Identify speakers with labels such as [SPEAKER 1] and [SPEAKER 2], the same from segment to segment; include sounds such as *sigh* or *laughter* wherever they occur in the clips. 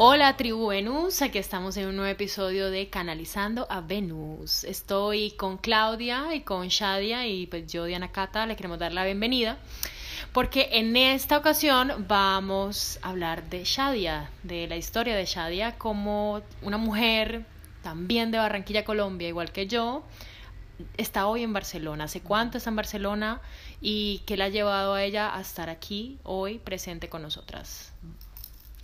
[SPEAKER 1] Hola tribu Venus, aquí estamos en un nuevo episodio de Canalizando a Venus. Estoy con Claudia y con Shadia y pues yo Diana Cata le queremos dar la bienvenida porque en esta ocasión vamos a hablar de Shadia, de la historia de Shadia como una mujer también de Barranquilla, Colombia, igual que yo. Está hoy en Barcelona. ¿Hace cuánto está en Barcelona? ¿Y qué la ha llevado a ella a estar aquí hoy presente con nosotras?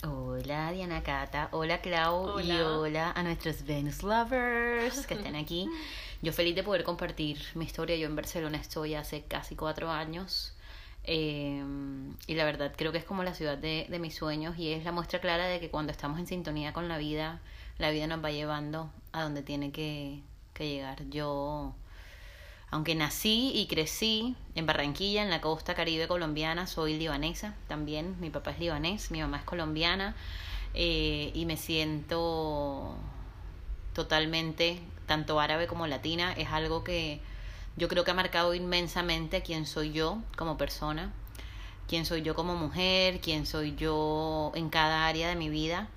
[SPEAKER 2] Hola Diana Cata, hola Clau y
[SPEAKER 3] Hola.
[SPEAKER 2] hola a nuestros Venus Lovers que están aquí. *laughs* Yo feliz de poder compartir mi historia. Yo en Barcelona estoy hace casi cuatro años eh, y la verdad creo que es como la ciudad de, de mis sueños y es la muestra clara de que cuando estamos en sintonía con la vida, la vida nos va llevando a donde tiene que, que llegar. Yo aunque nací y crecí en Barranquilla, en la costa caribe colombiana, soy libanesa también. Mi papá es libanés, mi mamá es colombiana eh, y me siento totalmente, tanto árabe como latina. Es algo que yo creo que ha marcado inmensamente a quién soy yo como persona, quién soy yo como mujer, quién soy yo en cada área de mi vida.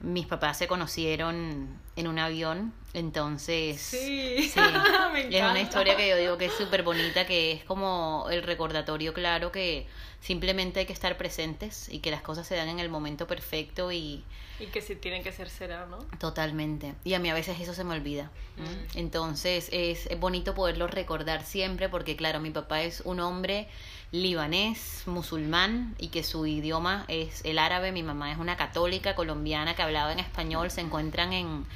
[SPEAKER 2] Mis papás se conocieron en un avión, entonces
[SPEAKER 3] Sí,
[SPEAKER 2] Sí, *laughs*
[SPEAKER 3] me
[SPEAKER 2] es una historia que yo digo que es súper bonita, que es como el recordatorio claro que simplemente hay que estar presentes y que las cosas se dan en el momento perfecto y
[SPEAKER 3] Y que si tienen que ser será, ¿no?
[SPEAKER 2] totalmente. Y a mí a veces eso se me olvida.
[SPEAKER 3] Mm.
[SPEAKER 2] Entonces es, es bonito poderlo recordar siempre porque claro, mi papá es un hombre libanés, musulmán y que su idioma es el árabe, mi mamá es una católica colombiana que hablaba en español, se encuentran en,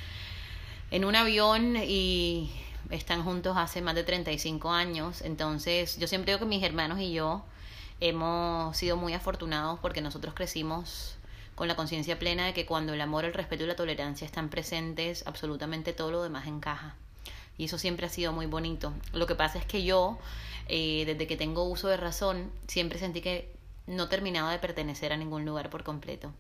[SPEAKER 2] en un avión y están juntos hace más de 35 años. Entonces, yo siempre digo que mis hermanos y yo hemos sido muy afortunados porque nosotros crecimos con la conciencia plena de que cuando el amor, el respeto y la tolerancia están presentes, absolutamente todo lo demás encaja. Y eso siempre ha sido muy bonito. Lo que pasa es que yo, eh, desde que tengo uso de razón, siempre sentí que no terminaba de pertenecer a ningún lugar por completo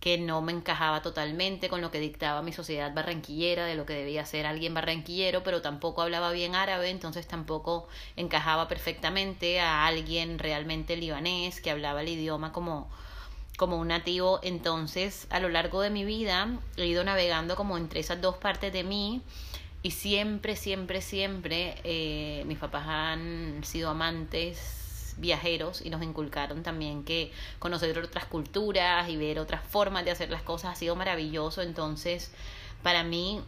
[SPEAKER 2] que no me encajaba totalmente con lo que dictaba mi sociedad barranquillera, de lo que debía ser alguien barranquillero, pero tampoco hablaba bien árabe, entonces tampoco encajaba perfectamente a alguien realmente libanés que hablaba el idioma como, como un nativo. Entonces, a lo largo de mi vida he ido navegando como entre esas dos partes de mí y siempre, siempre, siempre eh, mis papás han sido amantes viajeros y nos inculcaron también que conocer otras culturas y ver otras formas de hacer las cosas ha sido maravilloso. Entonces, para mí,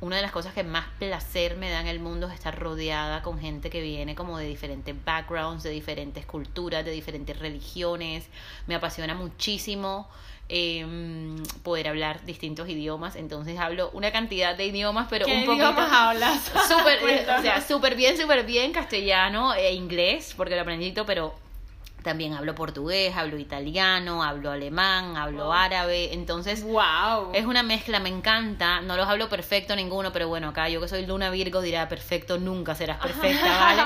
[SPEAKER 2] una de las cosas que más placer me da en el mundo es estar rodeada con gente que viene como de diferentes backgrounds, de diferentes culturas, de diferentes religiones. Me apasiona muchísimo eh, poder hablar distintos idiomas. Entonces hablo una cantidad de idiomas, pero
[SPEAKER 3] ¿Qué
[SPEAKER 2] un poquito
[SPEAKER 3] idiomas hablas? *laughs* *laughs*
[SPEAKER 2] súper, eh, o sea, súper bien, súper bien castellano e inglés, porque lo aprendí, pero también hablo portugués, hablo italiano, hablo alemán, hablo árabe, entonces
[SPEAKER 3] ¡Wow!
[SPEAKER 2] es una mezcla, me encanta, no los hablo perfecto ninguno, pero bueno, acá yo que soy Luna Virgo dirá perfecto, nunca serás *laughs* perfecta, ¿vale?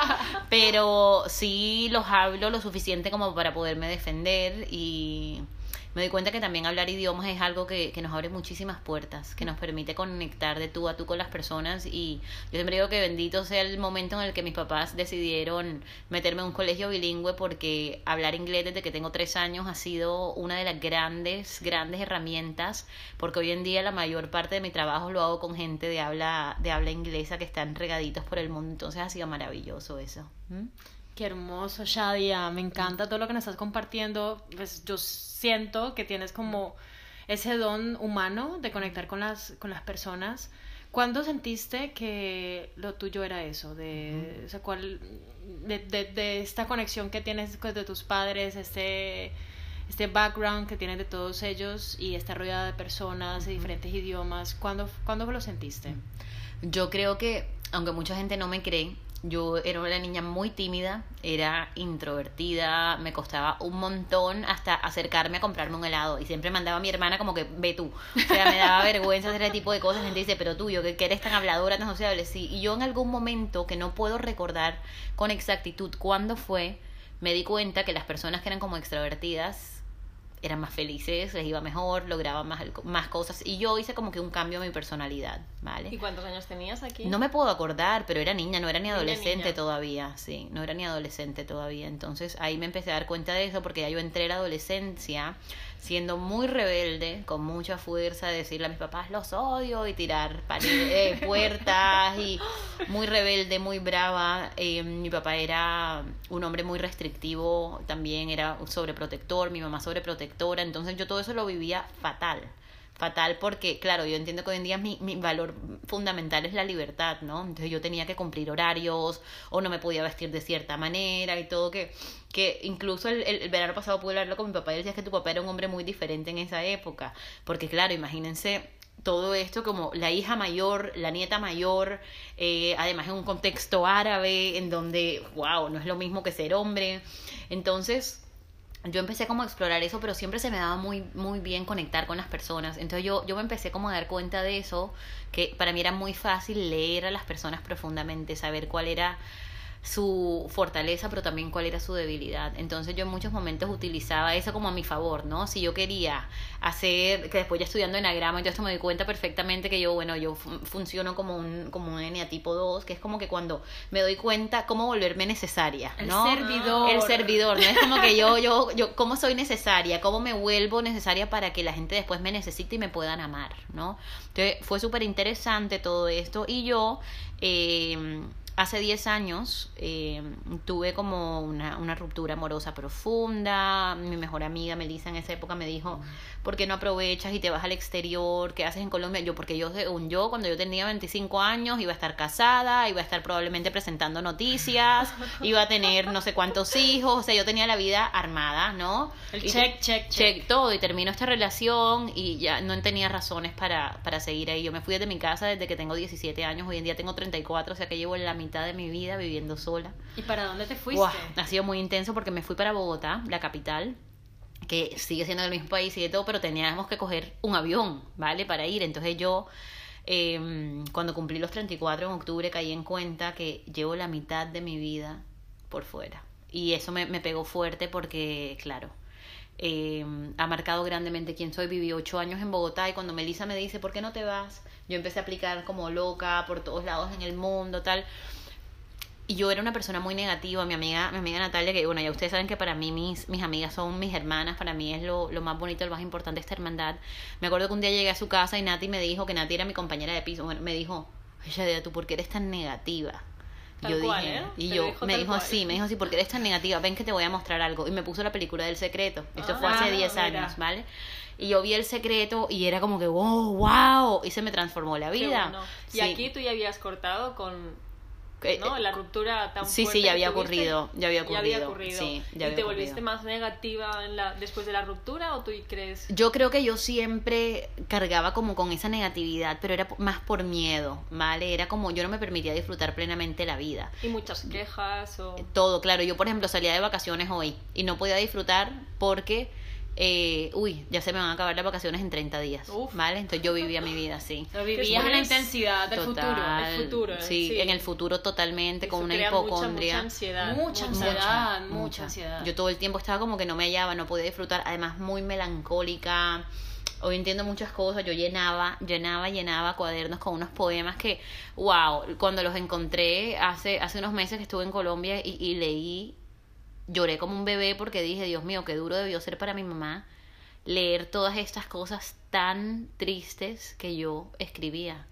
[SPEAKER 2] Pero sí los hablo lo suficiente como para poderme defender y me doy cuenta que también hablar idiomas es algo que, nos abre muchísimas puertas, que nos permite conectar de tú a tú con las personas y yo siempre digo que bendito sea el momento en el que mis papás decidieron meterme en un colegio bilingüe porque hablar inglés desde que tengo tres años ha sido una de las grandes, grandes herramientas porque hoy en día la mayor parte de mi trabajo lo hago con gente de habla, de habla inglesa que están regaditos por el mundo, entonces ha sido maravilloso eso. ¿Mm?
[SPEAKER 1] Qué hermoso, Shadia. Me encanta todo lo que nos estás compartiendo. Pues yo siento que tienes como ese don humano de conectar con las, con las personas. ¿Cuándo sentiste que lo tuyo era eso? De, o sea, ¿cuál, de, de, de esta conexión que tienes de tus padres, este, este background que tienes de todos ellos y esta rodeada de personas de diferentes idiomas. ¿Cuándo, ¿Cuándo lo sentiste?
[SPEAKER 2] Yo creo que, aunque mucha gente no me cree, yo era una niña muy tímida, era introvertida, me costaba un montón hasta acercarme a comprarme un helado. Y siempre mandaba a mi hermana como que, ve tú. O sea, me daba vergüenza hacer ese tipo de cosas. Gente dice, pero tú, yo que eres tan habladora, tan sociable. Sí. Y yo en algún momento, que no puedo recordar con exactitud cuándo fue, me di cuenta que las personas que eran como extrovertidas eran más felices, les iba mejor, lograban más, más cosas. Y yo hice como que un cambio en mi personalidad, ¿vale?
[SPEAKER 3] ¿Y cuántos años tenías aquí?
[SPEAKER 2] No me puedo acordar, pero era niña, no era ni adolescente todavía, sí, no era ni adolescente todavía. Entonces ahí me empecé a dar cuenta de eso porque ya yo entré a la adolescencia siendo muy rebelde, con mucha fuerza, de decirle a mis papás los odio y tirar paredes, *laughs* puertas y muy rebelde, muy brava. Eh, mi papá era un hombre muy restrictivo, también era sobreprotector, mi mamá sobreprotectora, entonces yo todo eso lo vivía fatal fatal porque, claro, yo entiendo que hoy en día mi, mi valor fundamental es la libertad, ¿no? Entonces yo tenía que cumplir horarios o no me podía vestir de cierta manera y todo que, que incluso el, el, verano pasado pude hablarlo con mi papá y decía que tu papá era un hombre muy diferente en esa época, porque claro, imagínense todo esto como la hija mayor, la nieta mayor, eh, además en un contexto árabe en donde, wow, no es lo mismo que ser hombre. Entonces, yo empecé como a explorar eso, pero siempre se me daba muy, muy bien conectar con las personas. Entonces yo, yo me empecé como a dar cuenta de eso, que para mí era muy fácil leer a las personas profundamente, saber cuál era su fortaleza, pero también cuál era su debilidad. Entonces yo en muchos momentos utilizaba eso como a mi favor, ¿no? Si yo quería hacer, que después ya estudiando enagrama, yo esto me di cuenta perfectamente que yo, bueno, yo funciono como un, como un tipo 2, que es como que cuando me doy cuenta cómo volverme necesaria, ¿no?
[SPEAKER 1] El servidor.
[SPEAKER 2] El servidor, ¿no? Es como que yo, yo, yo, cómo soy necesaria, cómo me vuelvo necesaria para que la gente después me necesite y me puedan amar, ¿no? Entonces fue súper interesante todo esto y yo... Eh, hace 10 años eh, tuve como una, una, ruptura amorosa profunda. Mi mejor amiga Melissa en esa época me dijo, ¿por qué no aprovechas y te vas al exterior? ¿Qué haces en Colombia? Yo, porque yo, según yo, cuando yo tenía 25 años, iba a estar casada, iba a estar probablemente presentando noticias, *laughs* iba a tener no sé cuántos hijos, o sea, yo tenía la vida armada, ¿no?
[SPEAKER 1] El check, check, check,
[SPEAKER 2] todo, y termino esta relación y ya no tenía razones para, para seguir ahí. Yo me fui de mi casa desde que tengo 17 años, hoy en día tengo 34, o sea que llevo en la mitad de mi vida viviendo sola.
[SPEAKER 1] ¿Y para dónde te fuiste?
[SPEAKER 2] ha sido muy intenso porque me fui para Bogotá, la capital, que sigue siendo el mismo país y de todo, pero teníamos que coger un avión, ¿vale? Para ir. Entonces yo, eh, cuando cumplí los 34 en octubre, caí en cuenta que llevo la mitad de mi vida por fuera. Y eso me, me pegó fuerte porque, claro, eh, ha marcado grandemente quién soy. Viví ocho años en Bogotá y cuando Melissa me dice, ¿por qué no te vas? Yo empecé a aplicar como loca por todos lados en el mundo, tal. Y yo era una persona muy negativa, mi amiga, mi amiga Natalia, que bueno, ya ustedes saben que para mí mis, mis amigas son mis hermanas, para mí es lo, lo más bonito, lo más importante esta hermandad. Me acuerdo que un día llegué a su casa y Nati me dijo que Nati era mi compañera de piso, bueno, me dijo, oye, ¿tú por qué eres tan negativa? Yo dije,
[SPEAKER 3] ¿eh?
[SPEAKER 2] y yo me dijo así, me dijo así, porque eres tan negativa, ven que te voy a mostrar algo. Y me puso la película del secreto. Esto fue hace 10 años, ¿vale? Y yo vi el secreto y era como que, wow, wow, y se me transformó la vida.
[SPEAKER 3] Y aquí tú ya habías cortado con ¿no? La ruptura tan
[SPEAKER 2] sí,
[SPEAKER 3] fuerte
[SPEAKER 2] Sí, ya había ocurrido, ya había ocurrido.
[SPEAKER 3] Ya había ocurrido.
[SPEAKER 2] Sí,
[SPEAKER 3] ya ¿Y te volviste más negativa en la, después de la ruptura o tú crees?
[SPEAKER 2] Yo creo que yo siempre cargaba como con esa negatividad, pero era más por miedo, ¿vale? Era como yo no me permitía disfrutar plenamente la vida.
[SPEAKER 3] Y muchas quejas o...
[SPEAKER 2] Todo, claro. Yo, por ejemplo, salía de vacaciones hoy y no podía disfrutar porque eh, uy, ya se me van a acabar las vacaciones en 30 días, ¿vale? Entonces yo vivía mi vida así. *laughs*
[SPEAKER 1] Vivías en la intensidad del futuro.
[SPEAKER 3] El futuro ¿eh?
[SPEAKER 2] sí, en el futuro totalmente, con una hipocondria.
[SPEAKER 3] Mucha, ansiedad.
[SPEAKER 1] Mucha ansiedad, mucha, ansiedad.
[SPEAKER 2] Yo todo el tiempo estaba como que no me hallaba, no podía disfrutar, además muy melancólica. Hoy entiendo muchas cosas, yo llenaba, llenaba, llenaba cuadernos con unos poemas que, wow, cuando los encontré hace, hace unos meses que estuve en Colombia y, y leí lloré como un bebé porque dije, Dios mío, qué duro debió ser para mi mamá leer todas estas cosas tan tristes que yo escribía.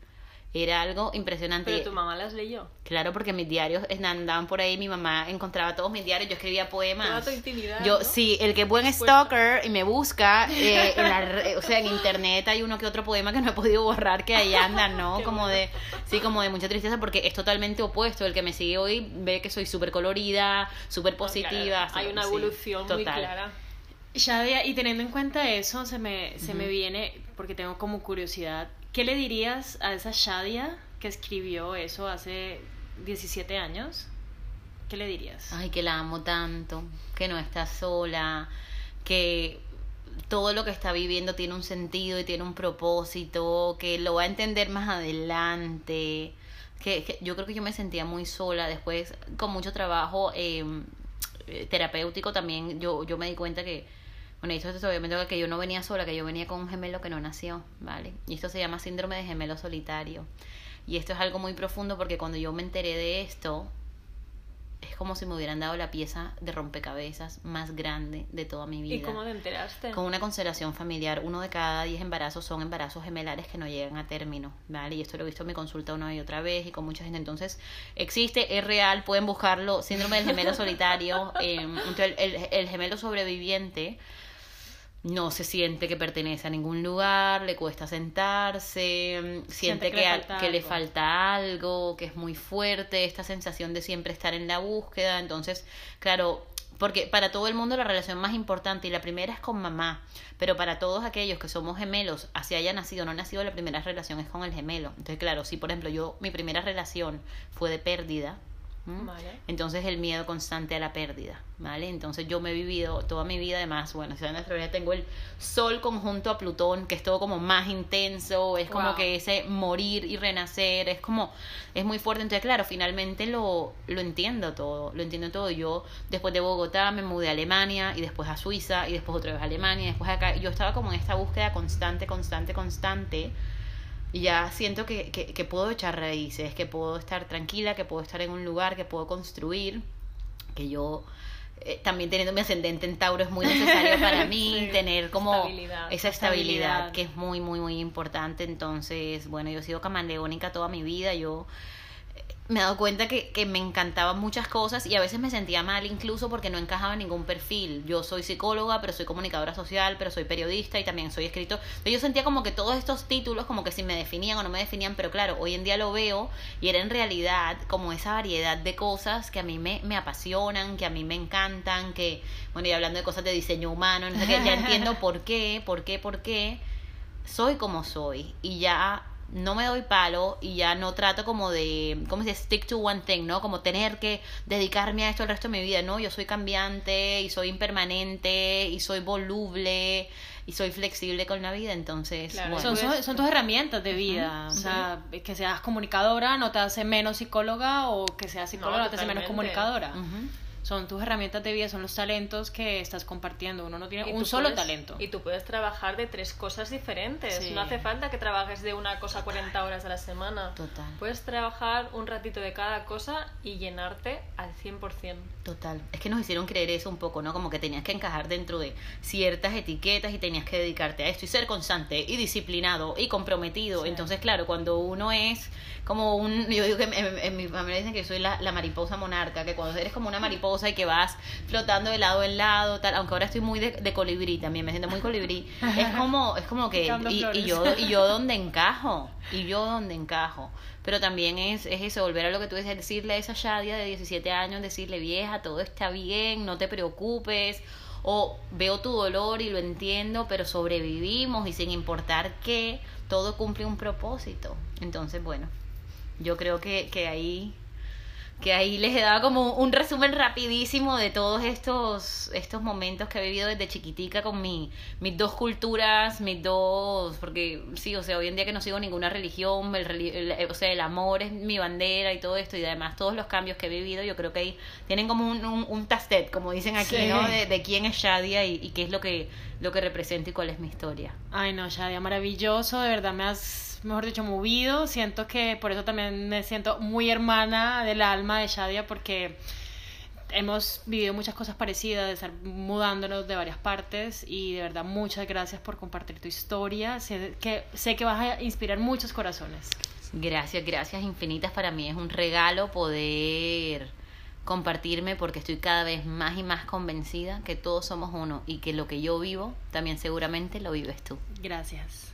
[SPEAKER 2] Era algo impresionante.
[SPEAKER 3] ¿Pero tu mamá las leyó?
[SPEAKER 2] Claro, porque mis diarios andaban por ahí, mi mamá encontraba todos mis diarios, yo escribía poemas.
[SPEAKER 3] Toda tu intimidad,
[SPEAKER 2] Yo, sí, el que es buen stalker y me busca, eh, en la, o sea, en internet hay uno que otro poema que no he podido borrar, que ahí andan, *laughs* ¿no? como de, sí, como de mucha tristeza, porque es totalmente opuesto. El que me sigue hoy ve que soy súper colorida, súper positiva.
[SPEAKER 3] hay una evolución muy clara.
[SPEAKER 1] Shadia, y teniendo en cuenta eso, se me, se me viene, porque tengo como curiosidad, ¿Qué le dirías a esa Shadia que escribió eso hace 17 años, ¿qué le dirías?
[SPEAKER 2] Ay, que la amo tanto, que no está sola, que todo lo que está viviendo tiene un sentido y tiene un propósito, que lo va a entender más adelante. Que, yo creo que yo me sentía muy sola después, con mucho trabajo em, eh, terapéutico también, yo, yo me di cuenta que, bueno, esto es obviamente que yo no venía sola, que yo venía con un gemelo que no nació, ¿vale? Y esto se llama síndrome de gemelo solitario. Y esto es algo muy profundo porque cuando yo me enteré de esto, es como si me hubieran dado la pieza de rompecabezas más grande de toda mi vida.
[SPEAKER 3] ¿Y cómo te enteraste?
[SPEAKER 2] Con una constelación familiar, uno de cada diez embarazos son embarazos gemelares que no llegan a término, ¿vale? Y esto lo he visto en mi consulta una y otra vez y con mucha gente. Entonces, existe, es real, pueden buscarlo, síndrome del gemelo solitario. *laughs* eh, entonces, el, el, el gemelo sobreviviente no se siente que pertenece a ningún lugar, le cuesta sentarse, siente,
[SPEAKER 1] Siente que
[SPEAKER 2] que,
[SPEAKER 1] le falta
[SPEAKER 2] que le
[SPEAKER 1] algo.
[SPEAKER 2] falta algo, que es muy fuerte, esta sensación de siempre estar en la búsqueda. Entonces, claro, porque para todo el mundo la relación más importante y la primera es con mamá, pero para todos aquellos que somos gemelos, así haya nacido o no nacido, la primera relación es con el gemelo. Entonces, claro, si por ejemplo yo, mi primera relación fue de pérdida, Entonces el miedo constante a la pérdida, ¿vale? Entonces yo me he vivido toda mi vida, además, bueno, si saben la astrología, tengo el Sol conjunto a Plutón, que es todo como más intenso, es como
[SPEAKER 1] Wow.
[SPEAKER 2] que ese morir y renacer, es como, es muy fuerte. Entonces, claro, finalmente lo, lo entiendo todo, lo entiendo todo. Yo después de Bogotá me mudé a Alemania y después a Suiza y después otra vez a Alemania y después acá. Yo estaba como en esta búsqueda constante, constante, constante. Y ya siento que, que, que puedo echar raíces, que puedo estar tranquila, que puedo estar en un lugar, que puedo construir, que yo eh, también teniendo mi ascendente en Tauro es muy necesario para *laughs* mí
[SPEAKER 1] Sí,
[SPEAKER 2] tener como
[SPEAKER 3] estabilidad.
[SPEAKER 2] esa estabilidad,
[SPEAKER 1] Estabilidad.
[SPEAKER 2] que es muy, muy, muy importante. Entonces, bueno, yo he sido camaleónica toda mi vida, yo me he dado cuenta que, que me encantaban muchas cosas y a veces me sentía mal incluso porque no encajaba en ningún perfil. Yo soy psicóloga, pero soy comunicadora social, pero soy periodista y también soy escritor. Entonces yo sentía como que todos estos títulos como que si me definían o no me definían, pero claro, hoy en día lo veo y era en realidad como esa variedad de cosas que a mí me, me apasionan, que a mí me encantan, que, bueno, y hablando de cosas de diseño humano, no sé qué, ya *laughs* entiendo por qué, por qué, por qué soy como soy y ya no me doy palo y ya no trato como de, ¿cómo se dice? Stick to one thing, ¿no? Como tener que dedicarme a esto el resto de mi vida, ¿no? Yo soy cambiante y soy impermanente y soy voluble y soy flexible con la vida, entonces,
[SPEAKER 3] Claro,
[SPEAKER 2] bueno.
[SPEAKER 1] Son, son, son tus herramientas de vida. O sea, que seas comunicadora no te hace menos psicóloga o que seas psicóloga no,
[SPEAKER 3] No,
[SPEAKER 1] te hace menos comunicadora. Son tus herramientas de vida, son los talentos que estás compartiendo. Uno no tiene un solo
[SPEAKER 3] puedes-
[SPEAKER 1] talento.
[SPEAKER 3] Y tú puedes trabajar de tres cosas diferentes.
[SPEAKER 1] Sí.
[SPEAKER 3] No hace falta que trabajes de una cosa 40 horas a la semana.
[SPEAKER 2] Total.
[SPEAKER 3] Puedes trabajar un ratito de cada cosa y llenarte al 100%.
[SPEAKER 2] Total. Es que nos hicieron creer eso un poco, ¿no? Como que tenías que encajar dentro de ciertas etiquetas y tenías que dedicarte a esto y ser constante y disciplinado y comprometido.
[SPEAKER 1] Sí.
[SPEAKER 2] Entonces, claro, cuando uno es como un... Yo digo que en, en- mi familia dicen que yo soy la, la mariposa monarca, que cuando eres como una mariposa y que vas flotando de lado en lado, tal, aunque ahora estoy muy de, de colibrí también, me siento muy colibrí, es *laughs* como, es como que... Y, y yo, y yo donde encajo, y yo donde encajo. Pero también es, es eso, volver a lo que tú decías, decirle a esa Shadia de 17 años, decirle, vieja, todo está bien, no te preocupes, o veo tu dolor y lo entiendo, pero sobrevivimos y sin importar qué, todo cumple un propósito. Entonces, bueno, yo creo que, que ahí que ahí les he dado como un resumen rapidísimo de todos estos estos momentos que he vivido desde chiquitica con mi, mis dos culturas, mis dos, porque sí, o sea, hoy en día que no sigo ninguna religión, el, el- o sea, el amor es mi bandera y todo esto, y además todos los cambios que he vivido, yo creo que ahí tienen como un, un, un tastet, como dicen aquí,
[SPEAKER 1] Sí.
[SPEAKER 2] ¿no? De, de quién es Shadia y, y qué es lo que, lo que representa y cuál es mi historia.
[SPEAKER 1] Ay, no, Shadia, maravilloso. De verdad me has, mejor dicho, movido. Siento que por eso también me siento muy hermana del alma de Shadia porque hemos vivido muchas cosas parecidas, de estar mudándonos de varias partes y de verdad muchas gracias por compartir tu historia. Sé que, sé que vas a inspirar muchos corazones.
[SPEAKER 2] Gracias, gracias infinitas. Para mí es un regalo poder compartirme porque estoy cada vez más y más convencida que todos somos uno y que lo que yo vivo también seguramente lo vives tú.
[SPEAKER 1] Gracias.